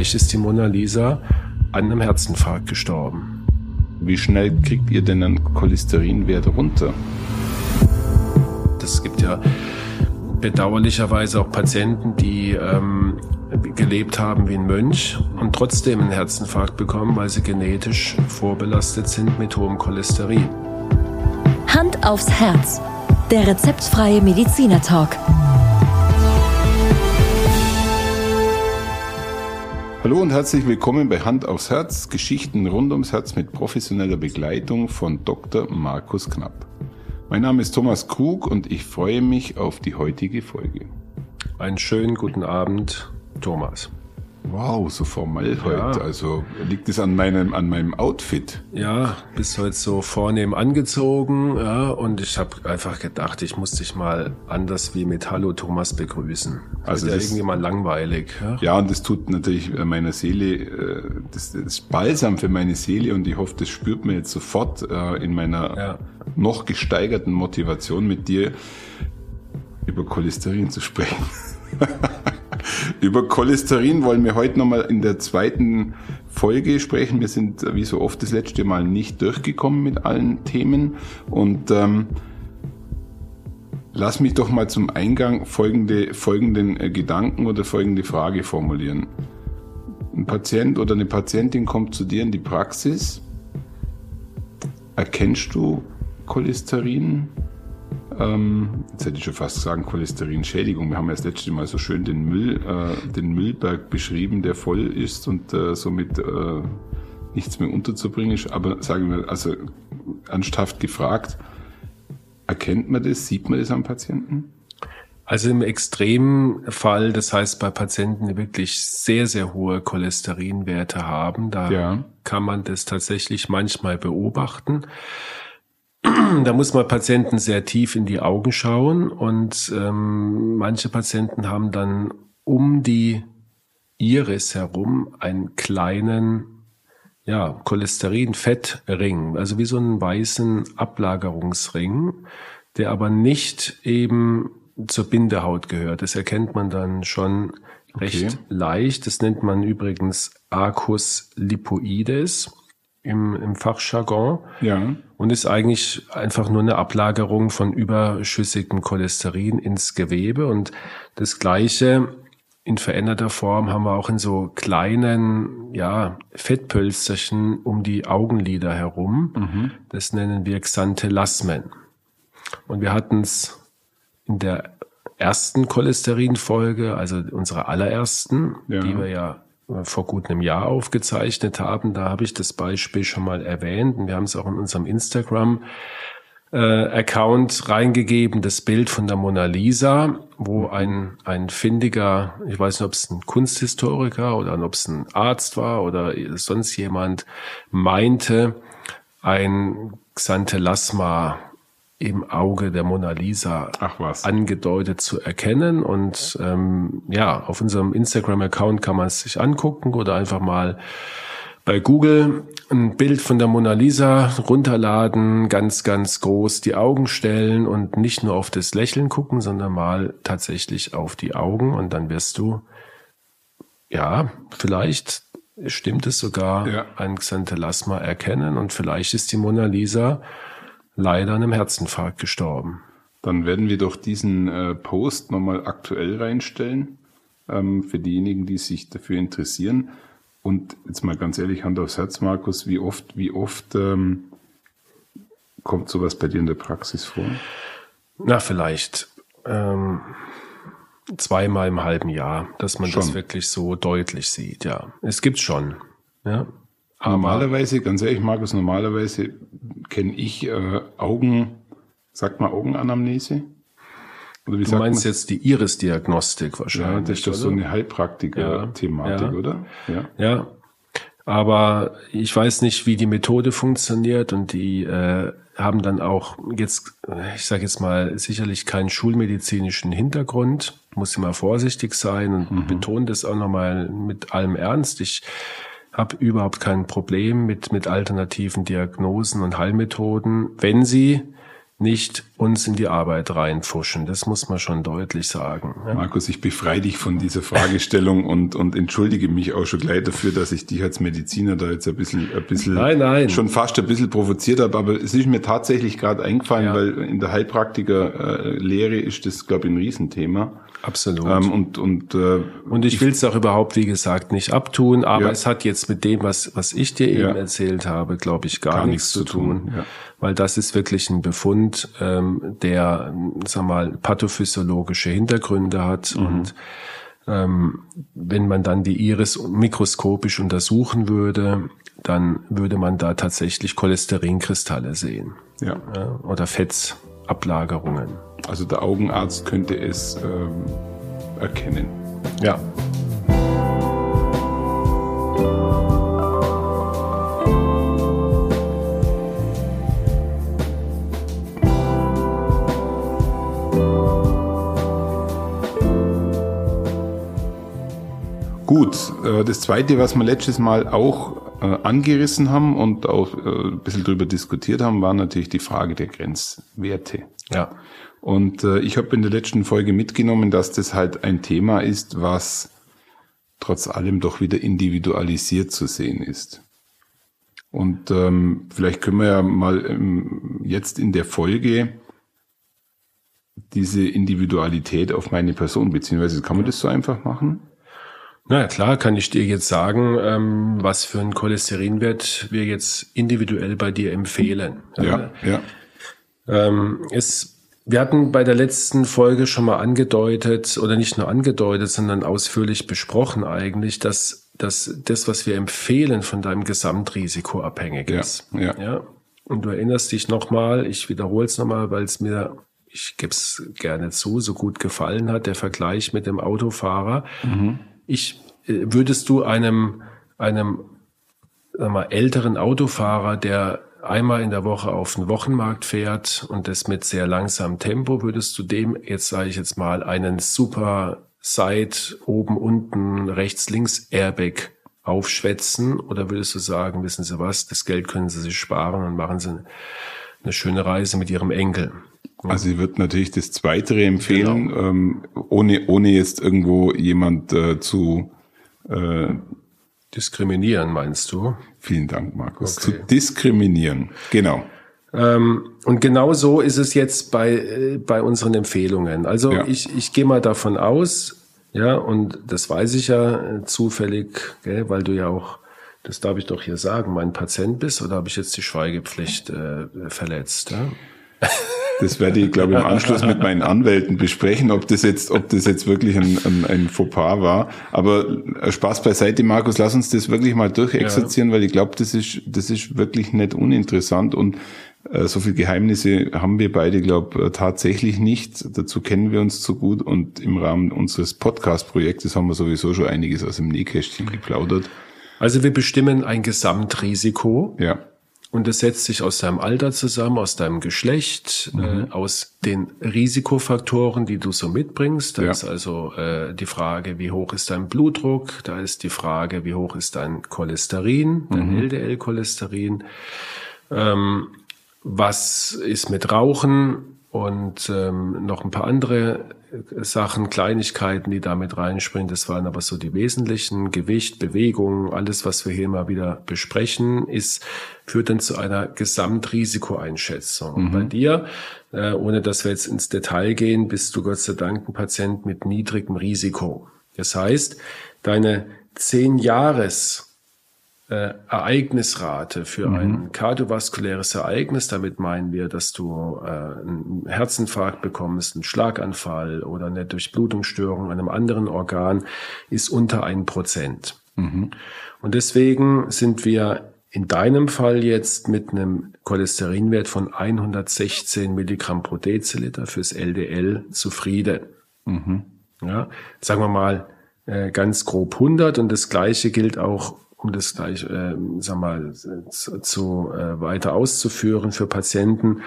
vielleicht ist die Mona Lisa an einem Herzinfarkt gestorben. Wie schnell kriegt ihr denn einen Cholesterinwert runter? Es gibt ja bedauerlicherweise auch Patienten, die ähm, gelebt haben wie ein Mönch und trotzdem einen Herzinfarkt bekommen, weil sie genetisch vorbelastet sind mit hohem Cholesterin. Hand aufs Herz. Der rezeptfreie Mediziner Talk. Hallo und herzlich willkommen bei Hand aufs Herz, Geschichten rund ums Herz mit professioneller Begleitung von Dr. Markus Knapp. Mein Name ist Thomas Krug und ich freue mich auf die heutige Folge. Einen schönen guten Abend, Thomas. Wow, so formal ja. heute. Also liegt es an meinem, an meinem Outfit? Ja, bist heute so vornehm angezogen, ja, und ich habe einfach gedacht, ich muss dich mal anders wie mit Hallo Thomas begrüßen. Das also ist ja irgendwie mal langweilig. Ja? ja, und das tut natürlich meiner Seele, äh, das, das ist balsam für meine Seele und ich hoffe, das spürt man jetzt sofort äh, in meiner ja. noch gesteigerten Motivation mit dir über Cholesterin zu sprechen. Über Cholesterin wollen wir heute nochmal in der zweiten Folge sprechen. Wir sind wie so oft das letzte Mal nicht durchgekommen mit allen Themen und ähm, lass mich doch mal zum Eingang folgende, folgenden äh, Gedanken oder folgende Frage formulieren. Ein Patient oder eine Patientin kommt zu dir in die Praxis. Erkennst du Cholesterin? Ähm, jetzt hätte ich schon fast sagen, Cholesterinschädigung. Wir haben ja das letzte Mal so schön den Müll, äh, den Müllberg beschrieben, der voll ist und äh, somit äh, nichts mehr unterzubringen ist. Aber sagen wir, also ernsthaft gefragt, erkennt man das, sieht man das am Patienten? Also im Extremfall, das heißt bei Patienten, die wirklich sehr, sehr hohe Cholesterinwerte haben, da ja. kann man das tatsächlich manchmal beobachten. da muss man Patienten sehr tief in die Augen schauen und ähm, manche Patienten haben dann um die Iris herum einen kleinen ja, Cholesterin-Fettring, also wie so einen weißen Ablagerungsring, der aber nicht eben zur Bindehaut gehört. Das erkennt man dann schon recht okay. leicht. Das nennt man übrigens Arcus lipoides im, im Fachjargon. Ja. Und ist eigentlich einfach nur eine Ablagerung von überschüssigem Cholesterin ins Gewebe. Und das Gleiche in veränderter Form haben wir auch in so kleinen, ja, Fettpölsterchen um die Augenlider herum. Mhm. Das nennen wir Xanthelasmen. Und wir hatten es in der ersten Cholesterinfolge, also unserer allerersten, ja. die wir ja vor gut einem Jahr aufgezeichnet haben. Da habe ich das Beispiel schon mal erwähnt und wir haben es auch in unserem Instagram äh, Account reingegeben, das Bild von der Mona Lisa, wo ein, ein findiger, ich weiß nicht, ob es ein Kunsthistoriker oder ob es ein Arzt war oder sonst jemand, meinte, ein Xanthelasma im Auge der Mona Lisa angedeutet zu erkennen. Und ähm, ja, auf unserem Instagram-Account kann man es sich angucken oder einfach mal bei Google ein Bild von der Mona Lisa runterladen, ganz, ganz groß die Augen stellen und nicht nur auf das Lächeln gucken, sondern mal tatsächlich auf die Augen und dann wirst du, ja, vielleicht stimmt es sogar, ja. ein Xanthelasma erkennen und vielleicht ist die Mona Lisa leider an einem Herzinfarkt gestorben. Dann werden wir doch diesen äh, Post nochmal aktuell reinstellen, ähm, für diejenigen, die sich dafür interessieren. Und jetzt mal ganz ehrlich, Hand aufs Herz, Markus, wie oft, wie oft ähm, kommt sowas bei dir in der Praxis vor? Na, vielleicht ähm, zweimal im halben Jahr, dass man schon. das wirklich so deutlich sieht, ja. Es gibt schon, ja. Aber normalerweise, ganz ehrlich, Markus, normalerweise kenne ich äh, Augen, sagt man Augenanamnese? Oder wie du meinst man? jetzt die Iris-Diagnostik wahrscheinlich. Ja, das ist doch so eine Heilpraktiker-Thematik, ja, ja. oder? Ja. ja. Aber ich weiß nicht, wie die Methode funktioniert und die äh, haben dann auch jetzt, ich sage jetzt mal, sicherlich keinen schulmedizinischen Hintergrund. Muss immer vorsichtig sein und mhm. betone das auch nochmal mit allem Ernst. Ich habe überhaupt kein Problem mit, mit alternativen Diagnosen und Heilmethoden, wenn sie nicht uns in die Arbeit reinpfuschen. Das muss man schon deutlich sagen. Ja. Markus, ich befreie dich von dieser Fragestellung und, und entschuldige mich auch schon gleich dafür, dass ich dich als Mediziner da jetzt ein bisschen, ein bisschen nein, nein. schon fast ein bisschen provoziert habe. Aber es ist mir tatsächlich gerade eingefallen, ja. weil in der Heilpraktikerlehre ist das, glaube ich, ein Riesenthema. Absolut. Ähm, und und, äh, und ich, ich will es auch überhaupt, wie gesagt, nicht abtun, aber ja. es hat jetzt mit dem, was, was ich dir eben erzählt habe, glaube ich, gar, gar nichts, nichts, zu tun. tun. Weil das ist wirklich ein Befund, ähm, der, sag mal, pathophysiologische Hintergründe hat mhm. und ähm, wenn man dann die Iris mikroskopisch untersuchen würde, dann würde man da tatsächlich Cholesterinkristalle sehen. Ja. ja oder Fettablagerungen. Also der Augenarzt könnte es ähm, erkennen. Ja. Gut, äh, das zweite, was wir letztes Mal auch äh, angerissen haben und auch äh, ein bisschen drüber diskutiert haben, war natürlich die Frage der Grenzwerte. Ja. Und ich habe in der letzten Folge mitgenommen, dass das halt ein Thema ist, was trotz allem doch wieder individualisiert zu sehen ist. Und ähm, vielleicht können wir ja mal ähm, jetzt in der Folge diese Individualität auf meine Person, beziehungsweise kann man das so einfach machen? Na ja, klar, kann ich dir jetzt sagen, ähm, was für einen Cholesterinwert wir jetzt individuell bei dir empfehlen. Ja, ja. Ähm, es wir hatten bei der letzten Folge schon mal angedeutet, oder nicht nur angedeutet, sondern ausführlich besprochen eigentlich, dass, dass das, was wir empfehlen, von deinem Gesamtrisiko abhängig ist. Ja, ja. ja? Und du erinnerst dich nochmal, ich wiederhole es nochmal, weil es mir, ich gebe es gerne zu, so gut gefallen hat, der Vergleich mit dem Autofahrer. Mhm. Ich, äh, würdest du einem, einem mal, älteren Autofahrer, der einmal in der Woche auf den Wochenmarkt fährt und das mit sehr langsamem Tempo, würdest du dem jetzt, sage ich jetzt mal, einen super Side oben, unten, rechts, links Airbag aufschwätzen? Oder würdest du sagen, wissen Sie was, das Geld können Sie sich sparen und machen Sie eine schöne Reise mit Ihrem Enkel? Also ich würde natürlich das Zweite empfehlen, genau. ähm, ohne, ohne jetzt irgendwo jemand äh, zu äh, Diskriminieren, meinst du? Vielen Dank, Markus. Okay. Zu diskriminieren, genau. Ähm, und genau so ist es jetzt bei, äh, bei unseren Empfehlungen. Also ja. ich, ich gehe mal davon aus, ja, und das weiß ich ja äh, zufällig, gell, weil du ja auch, das darf ich doch hier sagen, mein Patient bist, oder habe ich jetzt die Schweigepflicht äh, verletzt? Ja? Das werde ich, glaube ich, im Anschluss mit meinen Anwälten besprechen, ob das jetzt, ob das jetzt wirklich ein, ein, ein Fauxpas war. Aber äh, Spaß beiseite, Markus, lass uns das wirklich mal durchexerzieren, ja. weil ich glaube, das ist, das ist wirklich nicht uninteressant und äh, so viel Geheimnisse haben wir beide, glaube äh, tatsächlich nicht. Dazu kennen wir uns zu gut und im Rahmen unseres Podcast-Projektes haben wir sowieso schon einiges aus dem Nähkästchen geplaudert. Also wir bestimmen ein Gesamtrisiko. Ja. Und es setzt sich aus deinem Alter zusammen, aus deinem Geschlecht, mhm. äh, aus den Risikofaktoren, die du so mitbringst. Da ja. ist also äh, die Frage, wie hoch ist dein Blutdruck? Da ist die Frage, wie hoch ist dein Cholesterin, dein mhm. LDL-Cholesterin? Ähm, was ist mit Rauchen? Und ähm, noch ein paar andere Sachen, Kleinigkeiten, die damit reinspringen. Das waren aber so die wesentlichen. Gewicht, Bewegung, alles, was wir hier mal wieder besprechen, ist, führt dann zu einer Gesamtrisikoeinschätzung. Mhm. Bei dir, äh, ohne dass wir jetzt ins Detail gehen, bist du Gott sei Dank ein Patient mit niedrigem Risiko. Das heißt, deine zehn Jahres äh, Ereignisrate für mhm. ein kardiovaskuläres Ereignis. Damit meinen wir, dass du äh, einen Herzinfarkt bekommst, einen Schlaganfall oder eine Durchblutungsstörung an einem anderen Organ, ist unter ein Prozent. Mhm. Und deswegen sind wir in deinem Fall jetzt mit einem Cholesterinwert von 116 Milligramm pro Deziliter fürs LDL zufrieden. Mhm. Ja, sagen wir mal äh, ganz grob 100 und das gleiche gilt auch um das gleich, äh, sag mal, zu, zu äh, weiter auszuführen für Patienten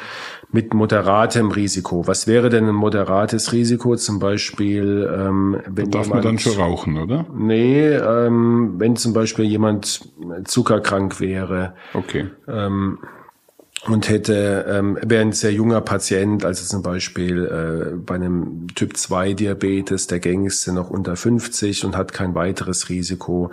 mit moderatem Risiko. Was wäre denn ein moderates Risiko? Zum Beispiel, ähm, wenn da darf jemand, man dann schon rauchen, oder? Nee, ähm, wenn zum Beispiel jemand zuckerkrank wäre. Okay. Ähm, und hätte, ähm, wäre ein sehr junger Patient, also zum Beispiel äh, bei einem Typ 2 Diabetes, der gängigste noch unter 50 und hat kein weiteres Risiko,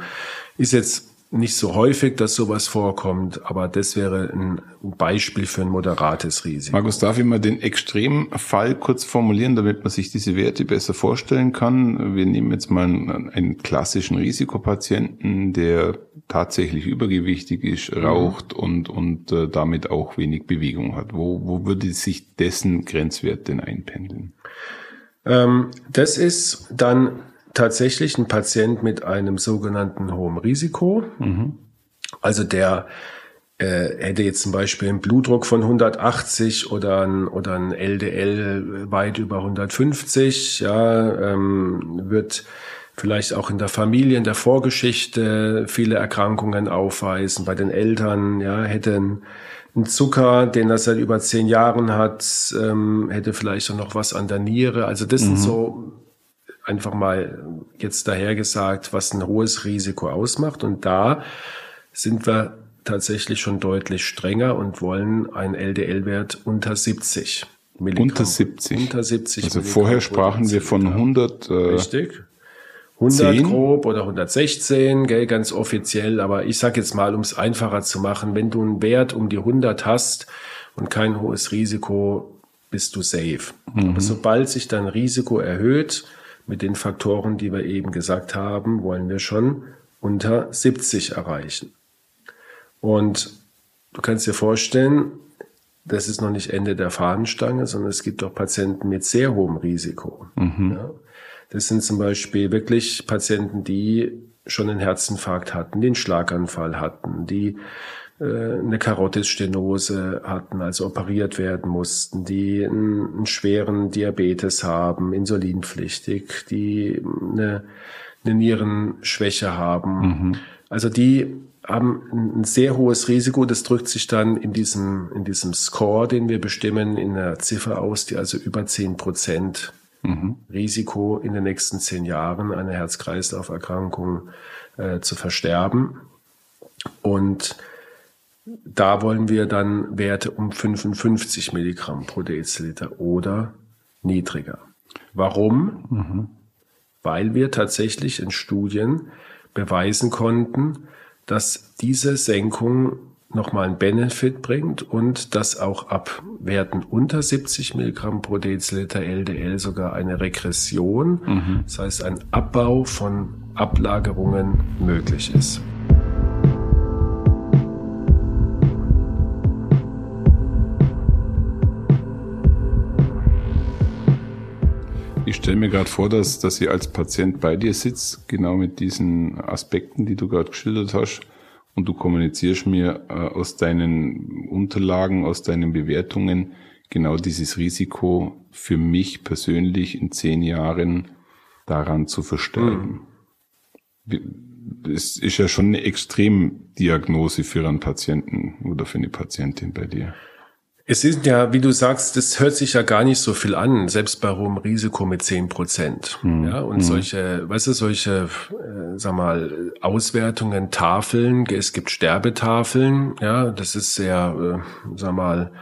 ist jetzt nicht so häufig, dass sowas vorkommt, aber das wäre ein Beispiel für ein moderates Risiko. Markus, darf ich mal den Extremfall kurz formulieren, damit man sich diese Werte besser vorstellen kann? Wir nehmen jetzt mal einen, einen klassischen Risikopatienten, der tatsächlich übergewichtig ist, mhm. raucht und, und äh, damit auch wenig Bewegung hat. Wo, wo würde sich dessen Grenzwert denn einpendeln? Ähm, das ist dann tatsächlich ein Patient mit einem sogenannten hohen Risiko. Mhm. Also der äh, hätte jetzt zum Beispiel einen Blutdruck von 180 oder ein, oder ein LDL weit über 150, ja, ähm, wird vielleicht auch in der Familie, in der Vorgeschichte viele Erkrankungen aufweisen. Bei den Eltern, ja, hätte ein, ein Zucker, den er seit über zehn Jahren hat, ähm, hätte vielleicht auch noch was an der Niere. Also das mhm. sind so einfach mal jetzt dahergesagt, was ein hohes Risiko ausmacht. Und da sind wir tatsächlich schon deutlich strenger und wollen einen LDL-Wert unter 70 Milligramm. Unter 70? Unter 70 Also Milligramm vorher sprachen wir von 100. Äh, Richtig. 100 10? grob oder 116, gell, ganz offiziell. Aber ich sag jetzt mal, um es einfacher zu machen, wenn du einen Wert um die 100 hast und kein hohes Risiko, bist du safe. Mhm. Aber sobald sich dein Risiko erhöht, mit den Faktoren, die wir eben gesagt haben, wollen wir schon unter 70 erreichen. Und du kannst dir vorstellen, das ist noch nicht Ende der Fahnenstange, sondern es gibt auch Patienten mit sehr hohem Risiko. Mhm. Ja, das sind zum Beispiel wirklich Patienten, die schon einen Herzinfarkt hatten, den Schlaganfall hatten, die eine Karotisstenose hatten, also operiert werden mussten, die einen, einen schweren Diabetes haben, insulinpflichtig, die eine, eine Nierenschwäche haben. Mhm. Also die haben ein sehr hohes Risiko. Das drückt sich dann in diesem, in diesem Score, den wir bestimmen, in einer Ziffer aus, die also über zehn Prozent mhm. Risiko in den nächsten zehn Jahren eine Herz-Kreislauf-Erkrankung äh, zu versterben. Und da wollen wir dann Werte um 55 Milligramm pro Deziliter oder niedriger. Warum? Mhm. Weil wir tatsächlich in Studien beweisen konnten, dass diese Senkung nochmal einen Benefit bringt und dass auch ab Werten unter 70 Milligramm pro Deziliter LDL sogar eine Regression, mhm. das heißt ein Abbau von Ablagerungen möglich ist. Stelle mir gerade vor, dass, dass sie als Patient bei dir sitzt, genau mit diesen Aspekten, die du gerade geschildert hast. Und du kommunizierst mir äh, aus deinen Unterlagen, aus deinen Bewertungen genau dieses Risiko für mich persönlich in zehn Jahren daran zu verstärken. Mhm. Es ist ja schon eine Extremdiagnose für einen Patienten oder für eine Patientin bei dir. Es ist ja, wie du sagst, das hört sich ja gar nicht so viel an, selbst bei hohem Risiko mit zehn Prozent. Mhm. Ja, und mhm. solche, weißt du, solche, äh, sag mal, Auswertungen, Tafeln, es gibt Sterbetafeln, ja, das ist sehr, äh, sag mal,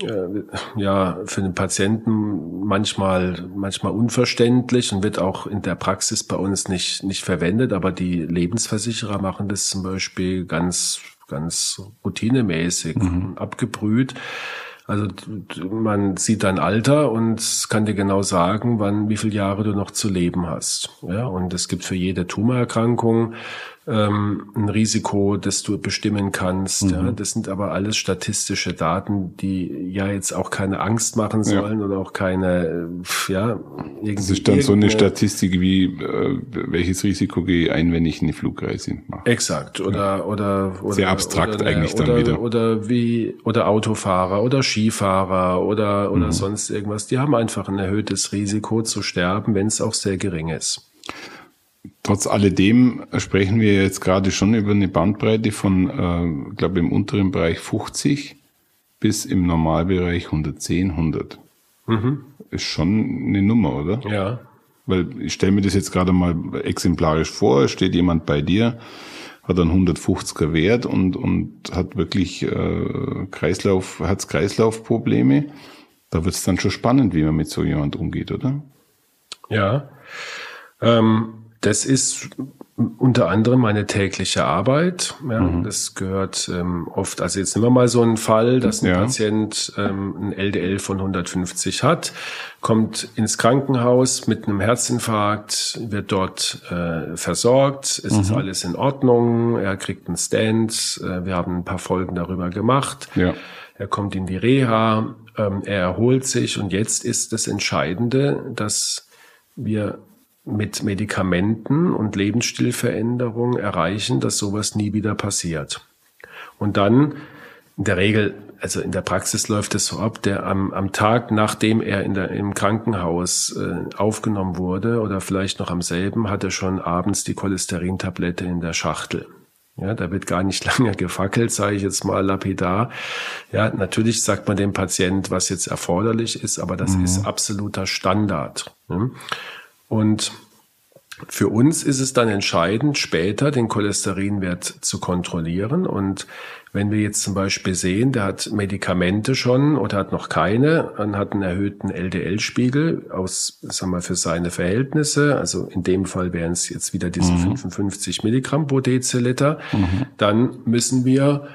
äh, ja, für den Patienten manchmal, manchmal unverständlich und wird auch in der Praxis bei uns nicht, nicht verwendet, aber die Lebensversicherer machen das zum Beispiel ganz ganz routinemäßig mhm. abgebrüht. Also man sieht dein Alter und kann dir genau sagen, wann, wie viele Jahre du noch zu leben hast. Ja, und es gibt für jede Tumorerkrankung ähm, ein Risiko, das du bestimmen kannst. Mhm. Ja, das sind aber alles statistische Daten, die ja jetzt auch keine Angst machen sollen ja. oder auch keine, ja, irgendwie. Das ist dann so eine Statistik wie, äh, welches Risiko gehe ich ein, wenn ich eine Flugreise mache. Exakt. Oder, ja. oder, oder. Sehr abstrakt oder, eigentlich oder, dann wieder. Oder wie, oder Autofahrer oder Skifahrer oder, oder mhm. sonst irgendwas. Die haben einfach ein erhöhtes Risiko zu sterben, wenn es auch sehr gering ist. Trotz alledem sprechen wir jetzt gerade schon über eine Bandbreite von, äh, glaube im unteren Bereich 50 bis im Normalbereich 110, 100. Mhm. Ist schon eine Nummer, oder? Ja. Weil ich stelle mir das jetzt gerade mal exemplarisch vor, steht jemand bei dir, hat einen 150er Wert und, und hat wirklich äh, Kreislauf, Herz-Kreislauf-Probleme. Da wird es dann schon spannend, wie man mit so jemand umgeht, oder? Ja. Ähm, das ist unter anderem meine tägliche Arbeit. Ja, mhm. Das gehört ähm, oft, also jetzt nehmen wir mal so einen Fall, dass ein ja. Patient ähm, ein LDL von 150 hat, kommt ins Krankenhaus mit einem Herzinfarkt, wird dort äh, versorgt, es mhm. ist alles in Ordnung, er kriegt einen Stand, äh, wir haben ein paar Folgen darüber gemacht. Ja. Er kommt in die Reha, ähm, er erholt sich und jetzt ist das Entscheidende, dass wir mit Medikamenten und Lebensstilveränderungen erreichen, dass sowas nie wieder passiert. Und dann in der Regel, also in der Praxis läuft es so ab, der am, am Tag, nachdem er in der, im Krankenhaus äh, aufgenommen wurde oder vielleicht noch am selben, hat er schon abends die Cholesterintablette in der Schachtel. Ja, da wird gar nicht lange gefackelt, sage ich jetzt mal lapidar. Ja, natürlich sagt man dem Patient, was jetzt erforderlich ist, aber das mhm. ist absoluter Standard. Ne? Und für uns ist es dann entscheidend, später den Cholesterinwert zu kontrollieren. Und wenn wir jetzt zum Beispiel sehen, der hat Medikamente schon oder hat noch keine und hat einen erhöhten LDL-Spiegel aus, sagen wir, für seine Verhältnisse, also in dem Fall wären es jetzt wieder diese mhm. 55 Milligramm pro Deziliter, mhm. dann müssen wir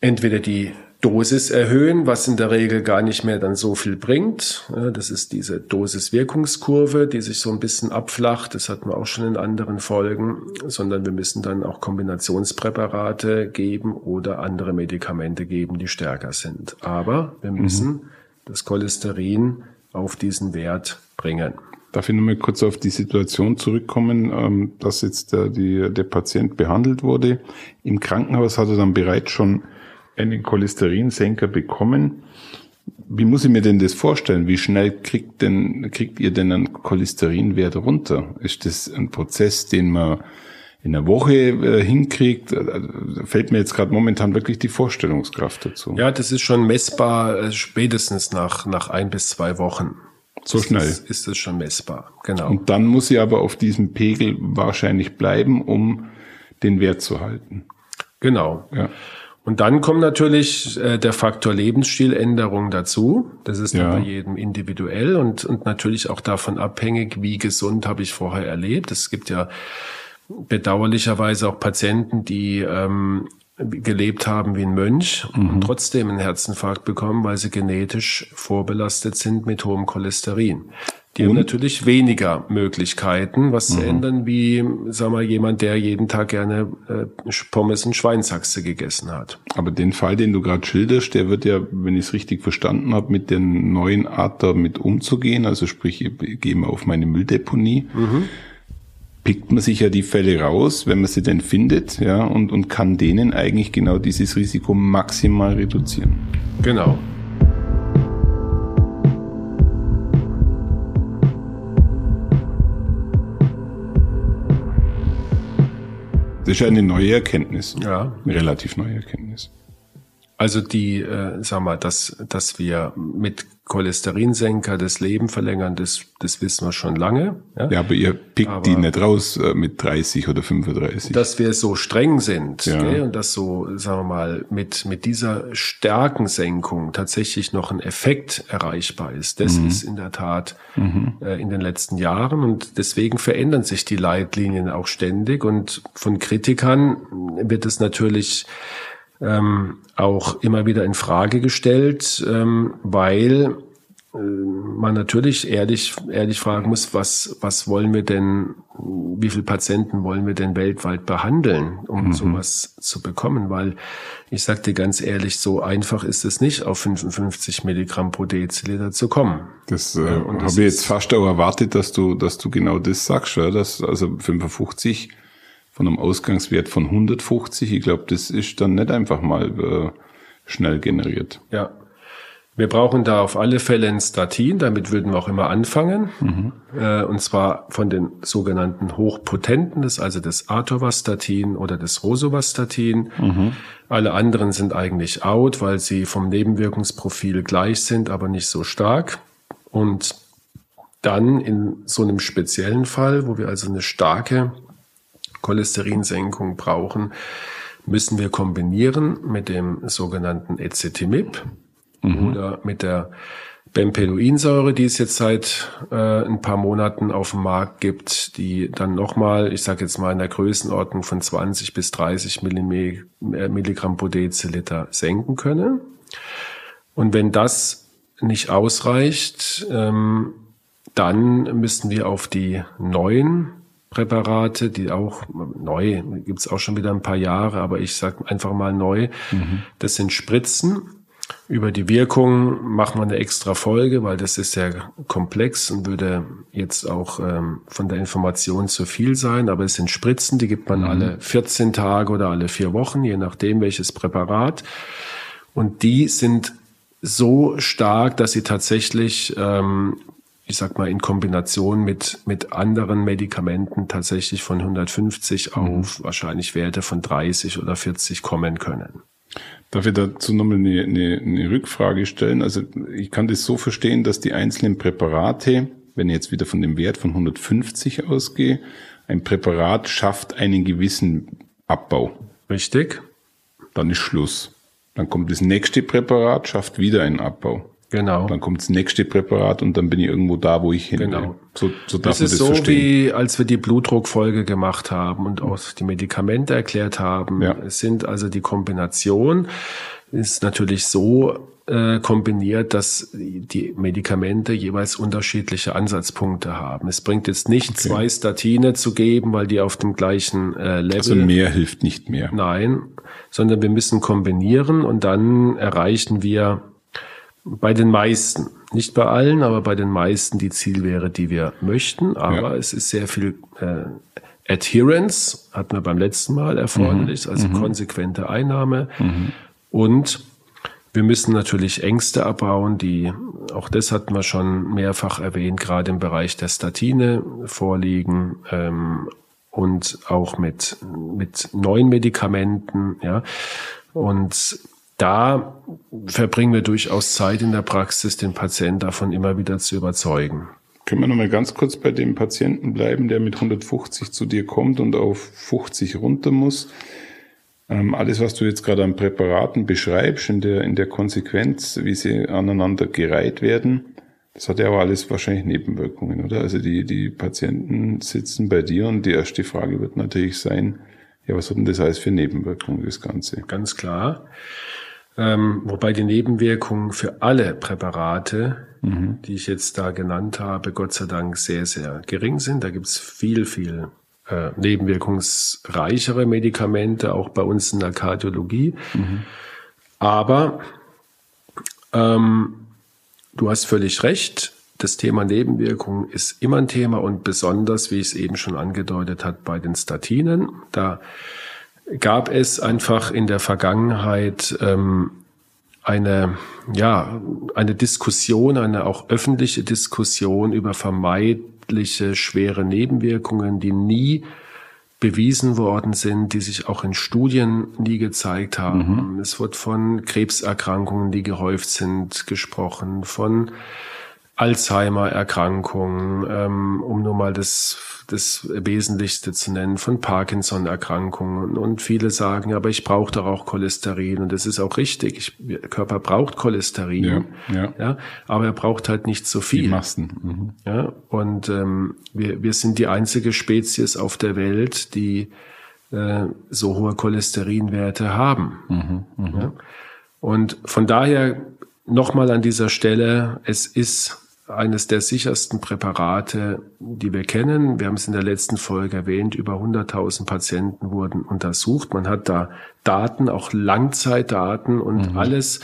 entweder die Dosis erhöhen, was in der Regel gar nicht mehr dann so viel bringt. Das ist diese Dosis-Wirkungskurve, die sich so ein bisschen abflacht. Das hatten wir auch schon in anderen Folgen, sondern wir müssen dann auch Kombinationspräparate geben oder andere Medikamente geben, die stärker sind. Aber wir mhm. müssen mhm. das Cholesterin auf diesen Wert bringen. Darf ich nochmal kurz auf die Situation zurückkommen, ähm, dass jetzt der, die, der Patient behandelt wurde. Im Krankenhaus hat er dann bereits schon einen Cholesterinsenker bekommen. Wie muss ich mir denn das vorstellen? Wie schnell kriegt denn, kriegt ihr denn einen Cholesterinwert runter? Ist das ein Prozess, den man in einer Woche äh, hinkriegt? Äh, fällt mir jetzt gerade momentan wirklich die Vorstellungskraft dazu. Ja, das ist schon messbar, äh, spätestens nach, nach ein bis zwei Wochen. So ist schnell. Das, ist es schon messbar, genau. Und dann muss sie aber auf diesem Pegel wahrscheinlich bleiben, um den Wert zu halten. Genau. Ja. Und dann kommt natürlich äh, der Faktor Lebensstiländerung dazu. Das ist ja. bei jedem individuell und, und natürlich auch davon abhängig, wie gesund habe ich vorher erlebt. Es gibt ja bedauerlicherweise auch Patienten, die ähm, gelebt haben wie ein Mönch mhm. und trotzdem einen Herzinfarkt bekommen, weil sie genetisch vorbelastet sind mit hohem Cholesterin. Die und? haben natürlich weniger Möglichkeiten, was mhm. zu ändern, wie, sag mal, jemand, der jeden Tag gerne äh, Pommes und Schweinshaxe gegessen hat. Aber den Fall, den du gerade schilderst, der wird ja, wenn ich es richtig verstanden habe, mit der neuen Art damit umzugehen, also sprich, ich gehe mal auf meine Mülldeponie, mhm. pickt man sich ja die Fälle raus, wenn man sie denn findet, ja, und, und kann denen eigentlich genau dieses Risiko maximal reduzieren. Genau. Das ist eine neue Erkenntnis. Ja. Eine relativ neue Erkenntnis. Also die, äh, sag mal, dass, dass wir mit Cholesterinsenker das Leben verlängern, das, das wissen wir schon lange. Ja, ja aber ihr pickt aber die nicht raus äh, mit 30 oder 35. Dass wir so streng sind ja. gell, und dass so, sagen wir mal, mit, mit dieser Stärkensenkung tatsächlich noch ein Effekt erreichbar ist, das mhm. ist in der Tat mhm. äh, in den letzten Jahren und deswegen verändern sich die Leitlinien auch ständig und von Kritikern wird es natürlich ähm, auch immer wieder in Frage gestellt, ähm, weil äh, man natürlich ehrlich, ehrlich fragen muss, was, was wollen wir denn, wie viele Patienten wollen wir denn weltweit behandeln, um mhm. sowas zu bekommen? Weil ich sag dir ganz ehrlich, so einfach ist es nicht, auf 55 Milligramm pro Deziliter zu kommen. Das, äh, habe ich jetzt fast auch erwartet, dass du, dass du genau das sagst, ja, dass also 55 von einem Ausgangswert von 150. Ich glaube, das ist dann nicht einfach mal äh, schnell generiert. Ja. Wir brauchen da auf alle Fälle ein Statin, damit würden wir auch immer anfangen. Mhm. Äh, und zwar von den sogenannten Hochpotenten, das ist also das Atorvastatin oder das Rosuvastatin. Mhm. Alle anderen sind eigentlich out, weil sie vom Nebenwirkungsprofil gleich sind, aber nicht so stark. Und dann in so einem speziellen Fall, wo wir also eine starke Cholesterinsenkung brauchen, müssen wir kombinieren mit dem sogenannten Ecetimib mhm. oder mit der Bempeduinsäure, die es jetzt seit äh, ein paar Monaten auf dem Markt gibt, die dann nochmal, ich sage jetzt mal in der Größenordnung von 20 bis 30 äh, Milligramm pro Deziliter senken können. Und wenn das nicht ausreicht, ähm, dann müssen wir auf die neuen Präparate, die auch neu, gibt's auch schon wieder ein paar Jahre, aber ich sage einfach mal neu, mhm. das sind Spritzen. Über die Wirkung machen wir eine extra Folge, weil das ist sehr komplex und würde jetzt auch ähm, von der Information zu viel sein. Aber es sind Spritzen, die gibt man mhm. alle 14 Tage oder alle vier Wochen, je nachdem welches Präparat. Und die sind so stark, dass sie tatsächlich ähm, ich sag mal, in Kombination mit, mit anderen Medikamenten tatsächlich von 150 mhm. auf wahrscheinlich Werte von 30 oder 40 kommen können. Darf ich dazu nochmal eine, eine, eine Rückfrage stellen? Also ich kann das so verstehen, dass die einzelnen Präparate, wenn ich jetzt wieder von dem Wert von 150 ausgehe, ein Präparat schafft einen gewissen Abbau. Richtig. Dann ist Schluss. Dann kommt das nächste Präparat, schafft wieder einen Abbau. Genau. Dann kommt das nächste Präparat und dann bin ich irgendwo da, wo ich hin will. Genau. So, so darf das man ist das so verstehen. wie als wir die Blutdruckfolge gemacht haben und auch die Medikamente erklärt haben. Ja. Es sind also die Kombination ist natürlich so äh, kombiniert, dass die Medikamente jeweils unterschiedliche Ansatzpunkte haben. Es bringt jetzt nicht okay. zwei Statine zu geben, weil die auf dem gleichen äh, Level. Also mehr hilft nicht mehr. Nein, sondern wir müssen kombinieren und dann erreichen wir bei den meisten, nicht bei allen, aber bei den meisten die Zielwerte, die wir möchten. Aber ja. es ist sehr viel äh, Adherence, hatten wir beim letzten Mal erforderlich, mhm. also mhm. konsequente Einnahme. Mhm. Und wir müssen natürlich Ängste abbauen, die, auch das hatten wir schon mehrfach erwähnt, gerade im Bereich der Statine vorliegen. Ähm, und auch mit, mit neuen Medikamenten, ja. Und da verbringen wir durchaus Zeit in der Praxis, den Patienten davon immer wieder zu überzeugen. Können wir nochmal ganz kurz bei dem Patienten bleiben, der mit 150 zu dir kommt und auf 50 runter muss? Ähm, alles, was du jetzt gerade an Präparaten beschreibst, in der, in der Konsequenz, wie sie aneinander gereiht werden, das hat ja aber alles wahrscheinlich Nebenwirkungen, oder? Also die, die Patienten sitzen bei dir und die erste Frage wird natürlich sein, ja, was hat denn das alles für Nebenwirkungen, das Ganze? Ganz klar. Ähm, wobei die Nebenwirkungen für alle Präparate, mhm. die ich jetzt da genannt habe, Gott sei Dank sehr, sehr gering sind. Da gibt's viel, viel äh, nebenwirkungsreichere Medikamente, auch bei uns in der Kardiologie. Mhm. Aber ähm, du hast völlig recht. Das Thema Nebenwirkungen ist immer ein Thema und besonders, wie ich es eben schon angedeutet hat, bei den Statinen. Da gab es einfach in der Vergangenheit ähm, eine, ja, eine Diskussion, eine auch öffentliche Diskussion über vermeidliche schwere Nebenwirkungen, die nie bewiesen worden sind, die sich auch in Studien nie gezeigt haben. Mhm. Es wird von Krebserkrankungen, die gehäuft sind, gesprochen, von Alzheimer-Erkrankungen, ähm, um nur mal das das Wesentlichste zu nennen, von Parkinson-Erkrankungen. Und viele sagen, aber ich brauche doch auch Cholesterin. Und das ist auch richtig. Ich, der Körper braucht Cholesterin. Ja, ja. ja, aber er braucht halt nicht so viel. Die Massen. Mhm. Ja, und ähm, wir, wir sind die einzige Spezies auf der Welt, die äh, so hohe Cholesterinwerte haben. Mhm, mh. ja? Und von daher nochmal an dieser Stelle, es ist eines der sichersten Präparate, die wir kennen. Wir haben es in der letzten Folge erwähnt, über 100.000 Patienten wurden untersucht. Man hat da Daten, auch Langzeitdaten und mhm. alles,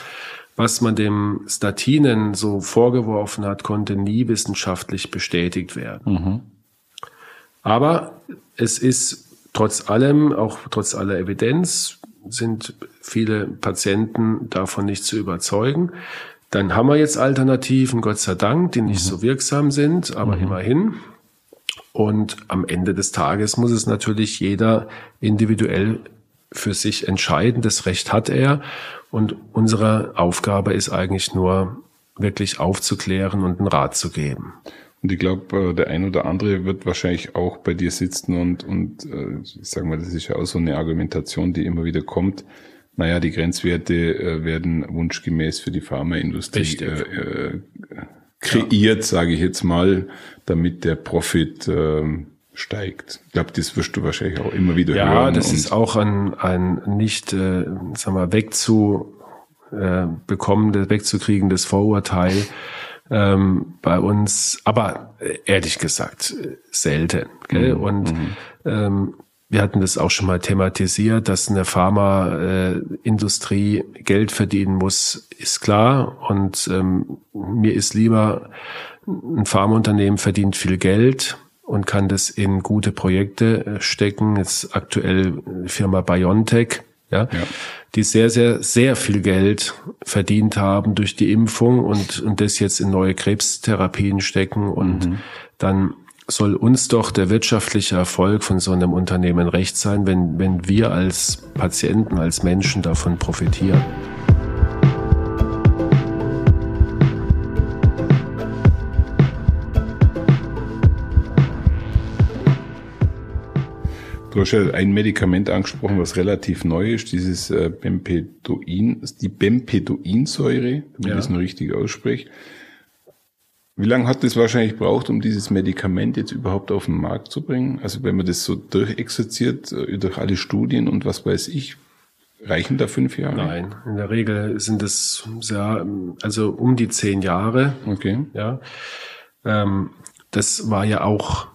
was man dem Statinen so vorgeworfen hat, konnte nie wissenschaftlich bestätigt werden. Mhm. Aber es ist trotz allem, auch trotz aller Evidenz, sind viele Patienten davon nicht zu überzeugen. Dann haben wir jetzt Alternativen, Gott sei Dank, die nicht mhm. so wirksam sind, aber mhm. immerhin. Und am Ende des Tages muss es natürlich jeder individuell für sich entscheiden. Das Recht hat er. Und unsere Aufgabe ist eigentlich nur, wirklich aufzuklären und einen Rat zu geben. Und ich glaube, äh, der ein oder andere wird wahrscheinlich auch bei dir sitzen und, und äh, ich sag mal, das ist ja auch so eine Argumentation, die immer wieder kommt. Naja, die Grenzwerte äh, werden wunschgemäß für die Pharmaindustrie äh, kreiert, ja. sage ich jetzt mal, damit der Profit äh, steigt. Ich glaube, das wirst du wahrscheinlich auch immer wieder ja, hören. Ja, das ist auch ein, ein nicht, äh, sag mal, wegzu äh, bekommen, wegzukriegendes Vorurteil ähm, bei uns, aber äh, ehrlich gesagt selten. Gell? Mhm. Und mhm. ähm, wir hatten das auch schon mal thematisiert, dass eine Pharmaindustrie äh, Geld verdienen muss, ist klar. Und ähm, mir ist lieber, ein Pharmaunternehmen verdient viel Geld und kann das in gute Projekte äh, stecken. Jetzt aktuell Firma BioNTech, ja, ja, die sehr, sehr, sehr viel Geld verdient haben durch die Impfung und, und das jetzt in neue Krebstherapien stecken und mhm. dann soll uns doch der wirtschaftliche Erfolg von so einem Unternehmen recht sein, wenn, wenn wir als Patienten, als Menschen davon profitieren. Du hast ja ein Medikament angesprochen, was relativ neu ist, dieses äh, Bempedoin, die Bempedoinsäure, wenn ja. ich das noch richtig ausspreche. Wie lange hat das wahrscheinlich gebraucht, um dieses Medikament jetzt überhaupt auf den Markt zu bringen? Also wenn man das so durchexerziert, äh, durch alle Studien und was weiß ich, reichen da fünf Jahre? Nein, in der Regel sind es ja, also um die zehn Jahre. Okay. Ja. Ähm, das war ja auch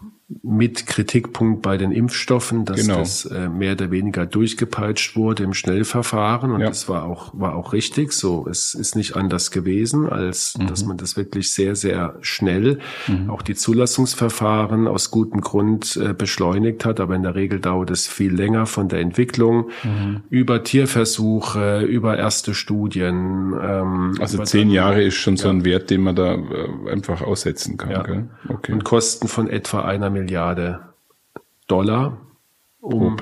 mit Kritikpunkt bei den Impfstoffen, dass genau. das äh, mehr oder weniger durchgepeitscht wurde im Schnellverfahren und ja. das war auch war auch richtig. So, es ist nicht anders gewesen, als mhm. dass man das wirklich sehr sehr schnell mhm. auch die Zulassungsverfahren aus gutem Grund äh, beschleunigt hat. Aber in der Regel dauert es viel länger von der Entwicklung mhm. über Tierversuche, über erste Studien. Ähm, also zehn Jahre ist schon ja. so ein Wert, den man da äh, einfach aussetzen kann. Ja. Okay. Und Kosten von etwa einer Milliarde Dollar. Um.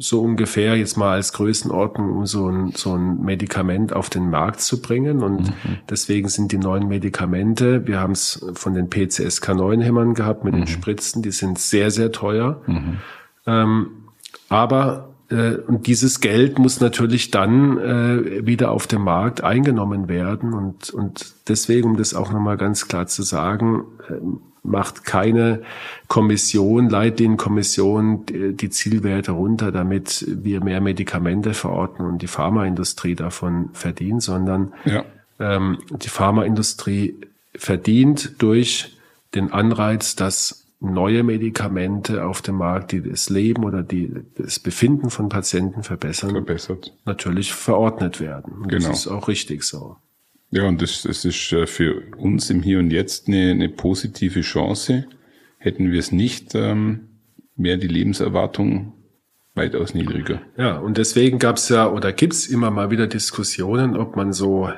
So ungefähr jetzt mal als Größenordnung, um so ein, so ein Medikament auf den Markt zu bringen. Und mhm. deswegen sind die neuen Medikamente, wir haben es von den PCSK9-Hämmern gehabt mit mhm. den Spritzen, die sind sehr, sehr teuer. Mhm. Ähm, aber äh, und dieses Geld muss natürlich dann äh, wieder auf dem Markt eingenommen werden. Und, und deswegen, um das auch nochmal ganz klar zu sagen, äh, macht keine Kommission, Leitlinienkommission die Zielwerte runter, damit wir mehr Medikamente verordnen und die Pharmaindustrie davon verdient, sondern ja. ähm, die Pharmaindustrie verdient durch den Anreiz, dass neue Medikamente auf dem Markt, die das Leben oder die, das Befinden von Patienten verbessern, Verbessert. natürlich verordnet werden. Und genau. Das ist auch richtig so. Ja, und das, das ist äh, für uns im Hier und Jetzt eine, eine positive Chance. Hätten wir es nicht, ähm, wäre die Lebenserwartung weitaus niedriger. Ja, und deswegen gab es ja oder gibt es immer mal wieder Diskussionen, ob man so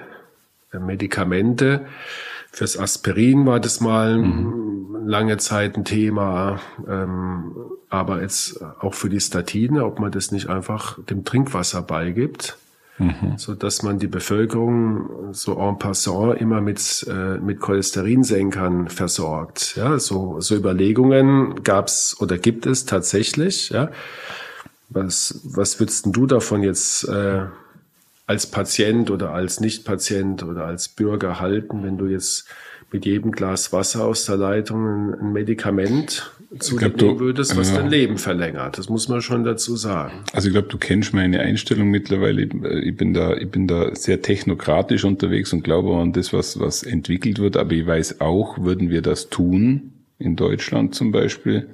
äh, Medikamente fürs Aspirin war das mal mhm. lange Zeit ein Thema, ähm, aber jetzt auch für die Statine, ob man das nicht einfach dem Trinkwasser beigibt mhm. so dass man die Bevölkerung so en passant immer mit äh, mit Cholesterinsenkern versorgt. Ja, so so Überlegungen gab's oder gibt es tatsächlich. Ja, was was würdest du davon jetzt äh, als Patient oder als Nicht-Patient oder als Bürger halten, wenn du jetzt mit jedem Glas Wasser aus der Leitung ein Medikament zu dir nehmen würdest, was ja. dein Leben verlängert. Das muss man schon dazu sagen. Also ich glaube, du kennst meine Einstellung mittlerweile. Ich bin da, ich bin da sehr technokratisch unterwegs und glaube an das, was, was entwickelt wird. Aber ich weiß auch, würden wir das tun, in Deutschland zum Beispiel,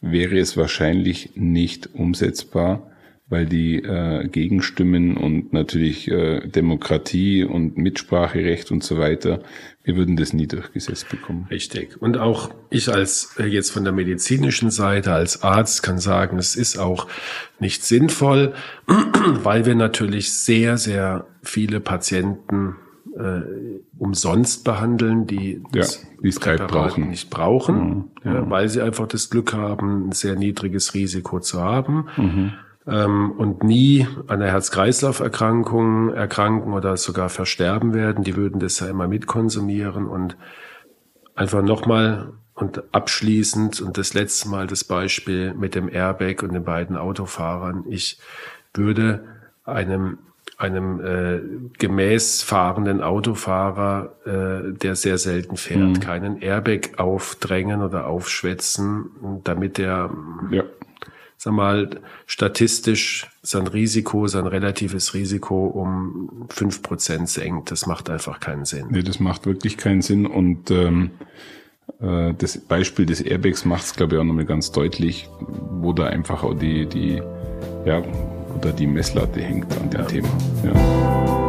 wäre es wahrscheinlich nicht umsetzbar weil die äh, Gegenstimmen und natürlich äh, Demokratie und Mitspracherecht und so weiter, wir würden das nie durchgesetzt bekommen. Richtig. Und auch ich als äh, jetzt von der medizinischen Seite als Arzt kann sagen, es ist auch nicht sinnvoll, weil wir natürlich sehr, sehr viele Patienten äh, umsonst behandeln, die das ja, Präparat brauchen. nicht brauchen, mhm. ja, weil sie einfach das Glück haben, ein sehr niedriges Risiko zu haben. Mhm ähm, und nie an der Herz-Kreislauf-Erkrankung erkranken oder sogar versterben werden. Die würden das ja immer mitkonsumieren und einfach nochmal und abschließend und das letzte Mal das Beispiel mit dem Airbag und den beiden Autofahrern. Ich würde einem einem äh, gemäß fahrenden Autofahrer, äh, der sehr selten fährt, mhm. keinen Airbag aufdrängen oder aufschwätzen, damit er, ja. Sag mal, statistisch sein Risiko, sein relatives Risiko um fünf Prozent senkt. Das macht einfach keinen Sinn. Nee, das macht wirklich keinen Sinn und ähm, äh, das Beispiel des Airbags macht es, glaube ich, auch nochmal ganz deutlich, wo da einfach auch die, die ja, oder die Messlatte hängt an dem ja. Thema. Ja.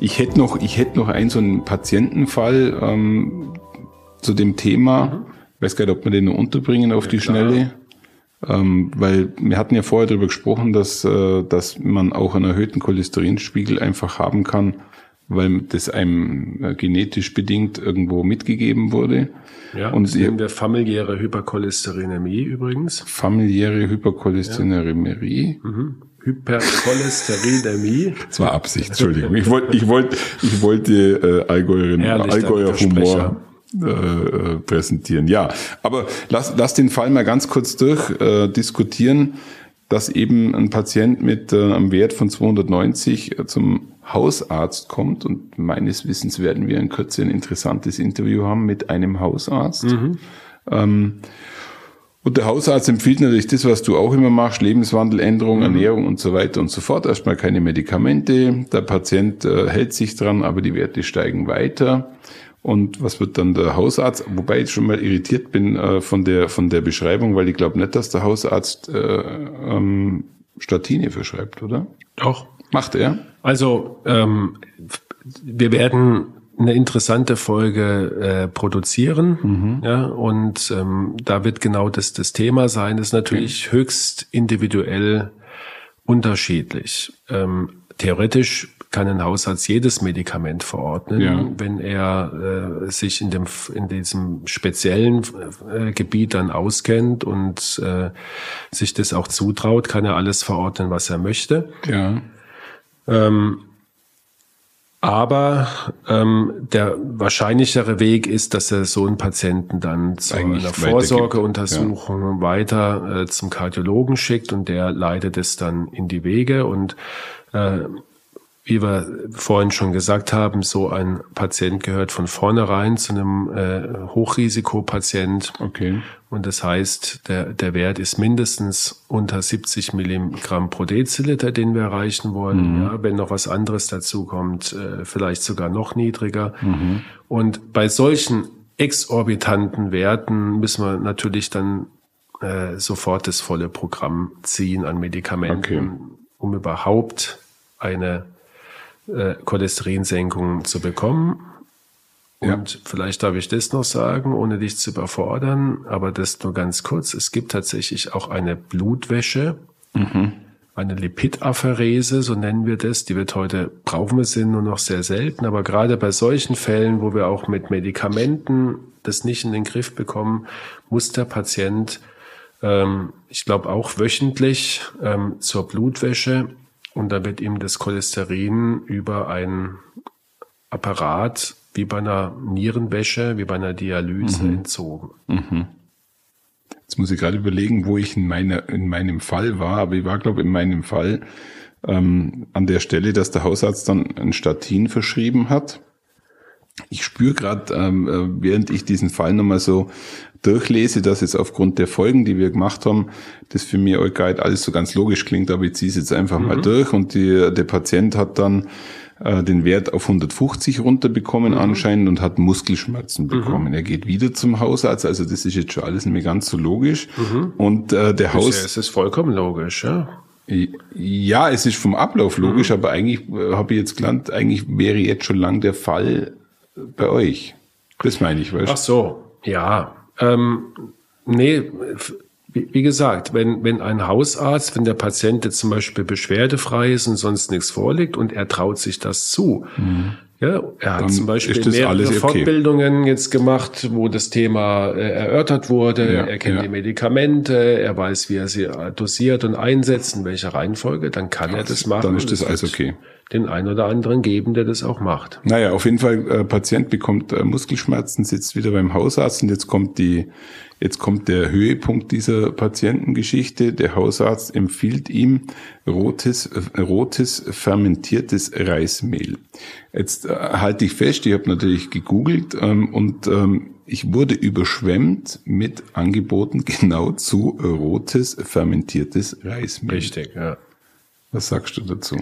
Ich hätte noch, ich hätte noch einen so einen Patientenfall ähm, zu dem Thema. Mhm. Ich weiß gar nicht, ob wir den noch unterbringen auf ja, die Schnelle. Ähm, weil wir hatten ja vorher darüber gesprochen, dass, äh, dass man auch einen erhöhten Cholesterinspiegel einfach haben kann, weil das einem äh, genetisch bedingt irgendwo mitgegeben wurde. Ja, und nehmen wir familiäre Hypercholesterinämie übrigens. Familiäre Hypercholesterinämie. Ja. Mhm. Hypercholesterinämie. Das war Absicht, Entschuldigung. Ich wollte, ich wollte, ich wollte äh, Allgäuerin, Allgäuer Humor äh, präsentieren. Ja, aber lass, lass den Fall mal ganz kurz durch äh, diskutieren, dass eben ein Patient mit äh, einem Wert von 290 äh, zum Hausarzt kommt und meines Wissens werden wir in Kürze ein interessantes Interview haben mit einem Hausarzt. Mhm. Ähm, und der Hausarzt empfiehlt natürlich das, was du auch immer machst, Lebenswandeländerung, mhm. Ernährung und so weiter und so fort. Erstmal keine Medikamente. Der Patient äh, hält sich dran, aber die Werte steigen weiter. Und was wird dann der Hausarzt? Wobei ich schon mal irritiert bin äh, von der von der Beschreibung, weil ich glaube nicht, dass der Hausarzt äh, ähm, Statine verschreibt, oder? Doch. Macht er? Also ähm, wir werden eine interessante Folge äh, produzieren, mhm. ja, und ähm, da wird genau das das Thema sein. Ist natürlich okay. höchst individuell unterschiedlich. Ähm, theoretisch kann ein Hausarzt jedes Medikament verordnen, ja. wenn er äh, sich in dem in diesem speziellen äh, Gebiet dann auskennt und äh, sich das auch zutraut, kann er alles verordnen, was er möchte. Ja. Ähm, aber ähm, der wahrscheinlichere Weg ist, dass er so einen Patienten dann zu Eigentlich einer Vorsorgeuntersuchung ja. weiter äh, zum Kardiologen schickt und der leitet es dann in die Wege und äh, wie wir vorhin schon gesagt haben, so ein Patient gehört von vornherein zu einem äh, Hochrisikopatient. Okay. Und das heißt, der, der Wert ist mindestens unter 70 Milligramm pro Deziliter, den wir erreichen wollen. Mhm. Ja, wenn noch was anderes dazu kommt, äh, vielleicht sogar noch niedriger. Mhm. Und bei solchen exorbitanten Werten müssen wir natürlich dann äh, sofort das volle Programm ziehen an Medikamenten, okay. um überhaupt eine äh, Cholesterinsenkung zu bekommen. Und ja. vielleicht darf ich das noch sagen, ohne dich zu überfordern, aber das nur ganz kurz. Es gibt tatsächlich auch eine Blutwäsche, mhm. eine Lipidapherese, so nennen wir das. Die wird heute, brauchen wir sie nur noch sehr selten, aber gerade bei solchen Fällen, wo wir auch mit Medikamenten das nicht in den Griff bekommen, muss der Patient, ähm, ich glaube auch wöchentlich, ähm, zur Blutwäsche und da wird ihm das Cholesterin über einen Apparat wie bei einer Nierenwäsche, wie bei einer Dialyse mhm. entzogen. Mhm. Jetzt muss ich gerade überlegen, wo ich in, meiner, in meinem Fall war, aber ich war, glaube ich, in meinem Fall ähm, an der Stelle, dass der Hausarzt dann ein Statin verschrieben hat. Ich spüre gerade, ähm, äh, während ich diesen Fall nochmal so durchlese, dass jetzt aufgrund der Folgen, die wir gemacht haben, das für mich euch Guide alles so ganz logisch klingt, aber ich ziehe es jetzt einfach mhm. mal durch und die, der Patient hat dann äh, den Wert auf 150 runterbekommen mhm. anscheinend und hat Muskelschmerzen mhm. bekommen. Mhm. Er geht wieder zum Hausarzt, also das ist jetzt schon alles nicht mehr ganz so logisch. Mhm. Und äh, der Haus... Ja, es ist vollkommen logisch, ja. Ja, es ist vom Ablauf logisch, mhm. aber eigentlich äh, habe ich jetzt gelernt, eigentlich wäre jetzt schon lang der Fall bei euch. Das meine ich, weißt du? Ach so, ja, ähm, nee, wie gesagt, wenn, wenn ein Hausarzt, wenn der Patient jetzt zum Beispiel beschwerdefrei ist und sonst nichts vorliegt und er traut sich das zu, mhm. Ja, er hat zum Beispiel mehrere okay. Fortbildungen jetzt gemacht, wo das Thema äh, erörtert wurde. Ja, er kennt ja. die Medikamente, er weiß, wie er sie dosiert und einsetzt, in welcher Reihenfolge. Dann kann Krass, er das machen. Dann ist das alles okay. Den einen oder anderen geben, der das auch macht. Naja, auf jeden Fall, äh, Patient bekommt äh, Muskelschmerzen, sitzt wieder beim Hausarzt und jetzt kommt die Jetzt kommt der Höhepunkt dieser Patientengeschichte. Der Hausarzt empfiehlt ihm rotes, rotes fermentiertes Reismehl. Jetzt äh, halte ich fest, ich habe natürlich gegoogelt ähm, und ähm, ich wurde überschwemmt mit Angeboten genau zu rotes fermentiertes Reismehl. Richtig, ja. Was sagst du dazu?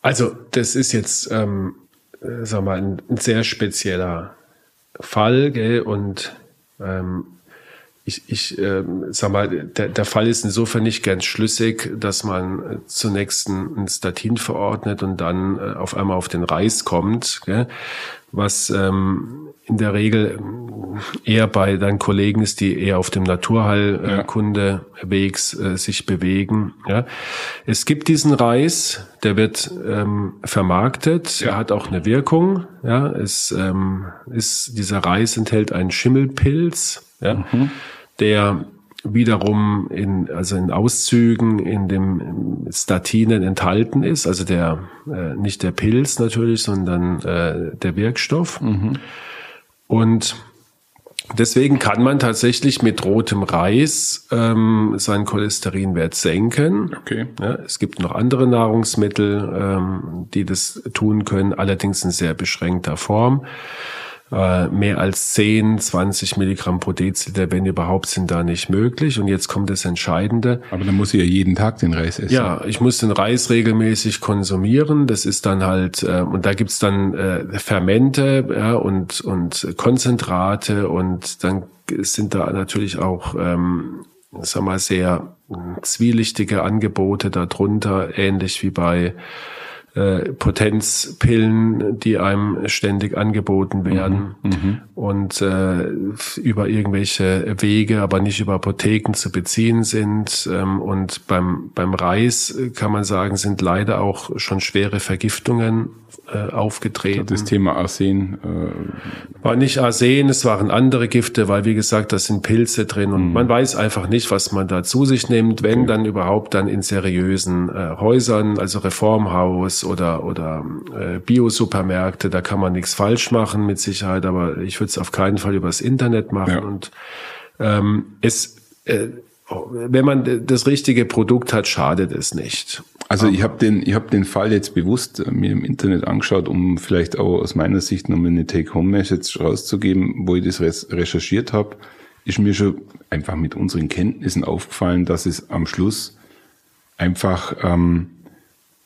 Also das ist jetzt, ähm, äh, sag mal, ein, ein sehr spezieller Fall, gell? Und ähm, ich, ich äh, sag mal, der, der Fall ist insofern nicht ganz schlüssig, dass man äh, zunächst ein, Statin verordnet und dann äh, auf einmal auf den Reis kommt, gell? was ähm, in der Regel eher bei deinen Kollegen ist, die eher auf dem Naturheilkundewegs äh, sich bewegen. Ja. Es gibt diesen Reis, der wird ähm, vermarktet, ja. er hat auch eine Wirkung. Ja. Es ähm, ist dieser Reis enthält einen Schimmelpilz. Ja. Mhm der wiederum in, also in Auszügen in dem Statinen enthalten ist, also der, äh, nicht der Pilz natürlich, sondern äh, der Wirkstoff. Mhm. Und deswegen kann man tatsächlich mit rotem Reis ähm, seinen Cholesterinwert senken. Okay. Ja, es gibt noch andere Nahrungsmittel, ähm, die das tun können, allerdings in sehr beschränkter Form. Äh, mehr als 10, 20 Milligramm pro Deziliter, wenn überhaupt, sind da nicht möglich. Und jetzt kommt das Entscheidende. Aber dann muss ich ja jeden Tag den Reis essen. Ja, ich muss den Reis regelmäßig konsumieren. Das ist dann halt, äh, und da gibt's dann äh, Fermente ja, und, und Konzentrate und dann sind da natürlich auch, ähm, sag mal, sehr zwielichtige Angebote darunter, ähnlich wie bei äh, Potenzpillen, die einem ständig angeboten werden mhm, mhm, und äh, über irgendwelche Wege, aber nicht über Apotheken zu beziehen sind. Ähm, und beim, beim Reis kann man sagen, sind leider auch schon schwere Vergiftungen äh, aufgetreten. Das Thema Arsen. Äh War nicht Arsen, es waren andere Gifte, weil wie gesagt, da sind Pilze drin und mhm. man weiß einfach nicht, was man da zu sich nimmt, wenn okay. dann überhaupt dann in seriösen äh, Häusern, also Reformhaus oder, oder äh, Biosupermärkte, da kann man nichts falsch machen mit Sicherheit, aber ich würde es auf keinen Fall übers Internet machen ja. und ähm, es äh, wenn man das richtige Produkt hat, schadet es nicht. Also ich habe den, ich habe den Fall jetzt bewusst äh, mir im Internet angeschaut, um vielleicht auch aus meiner Sicht noch eine Take-Home-Message rauszugeben, wo ich das recherchiert habe, ist mir schon einfach mit unseren Kenntnissen aufgefallen, dass es am Schluss einfach ähm,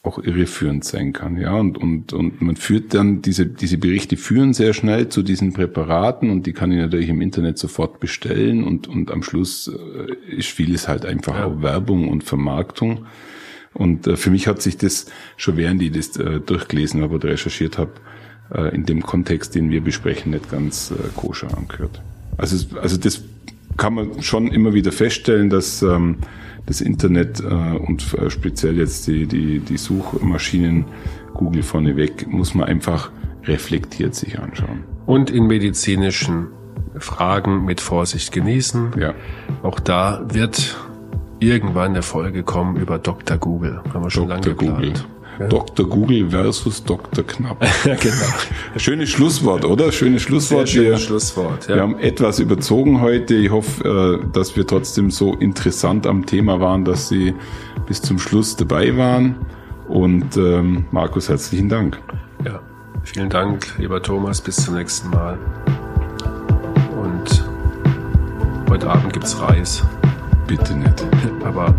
auch irreführend sein kann, ja. Und und und man führt dann diese diese Berichte führen sehr schnell zu diesen Präparaten und die kann ich natürlich im Internet sofort bestellen und und am Schluss äh, ist vieles halt einfach ja. auch Werbung und Vermarktung und äh, für mich hat sich das schon während ich das äh, durchgelesen habe oder recherchiert habe, äh, in dem Kontext, den wir besprechen, nicht ganz äh, koscher angehört. Also, also das kann man schon immer wieder feststellen, dass ähm, das Internet äh, und äh, speziell jetzt die, die, die Suchmaschinen Google vorneweg, muss man einfach reflektiert sich anschauen. Und in medizinischen Fragen mit Vorsicht genießen. Ja. Auch da wird irgendwann eine Folge kommen über Dr. Google. Haben wir schon Dr. lange geplant. Google. Ja. Dr. Google versus Dr. Knapp. ja, genau. Schönes Schlusswort, oder? Schönes Schlusswort. Sehr schönes Schlusswort. Ja. Wir haben etwas überzogen heute. Ich hoffe, äh, dass wir trotzdem so interessant am Thema waren, dass Sie bis zum Schluss dabei waren. Und ähm, Markus, herzlichen Dank. Ja, vielen Dank, lieber Thomas. Bis zum nächsten Mal. Und heute Abend gibt's Reis. Bitte nicht. Aber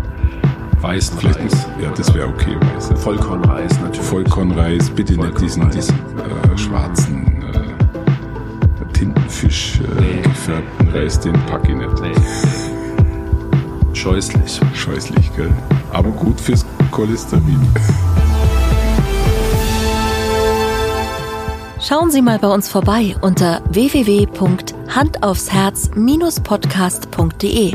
weißen Vielleicht Reis. Ja, das wäre okay. Weiß. Vollkornreis natürlich. Vollkornreis, bitte nicht diesen, diesen äh, schwarzen äh, Tintenfisch äh, nee. gefärbten Reis, den packe ich nicht. Nee. Scheußlich. Scheußlich, gell? Aber gut fürs Cholesterin. Schauen Sie mal bei uns vorbei unter www.handaufsherz-podcast.de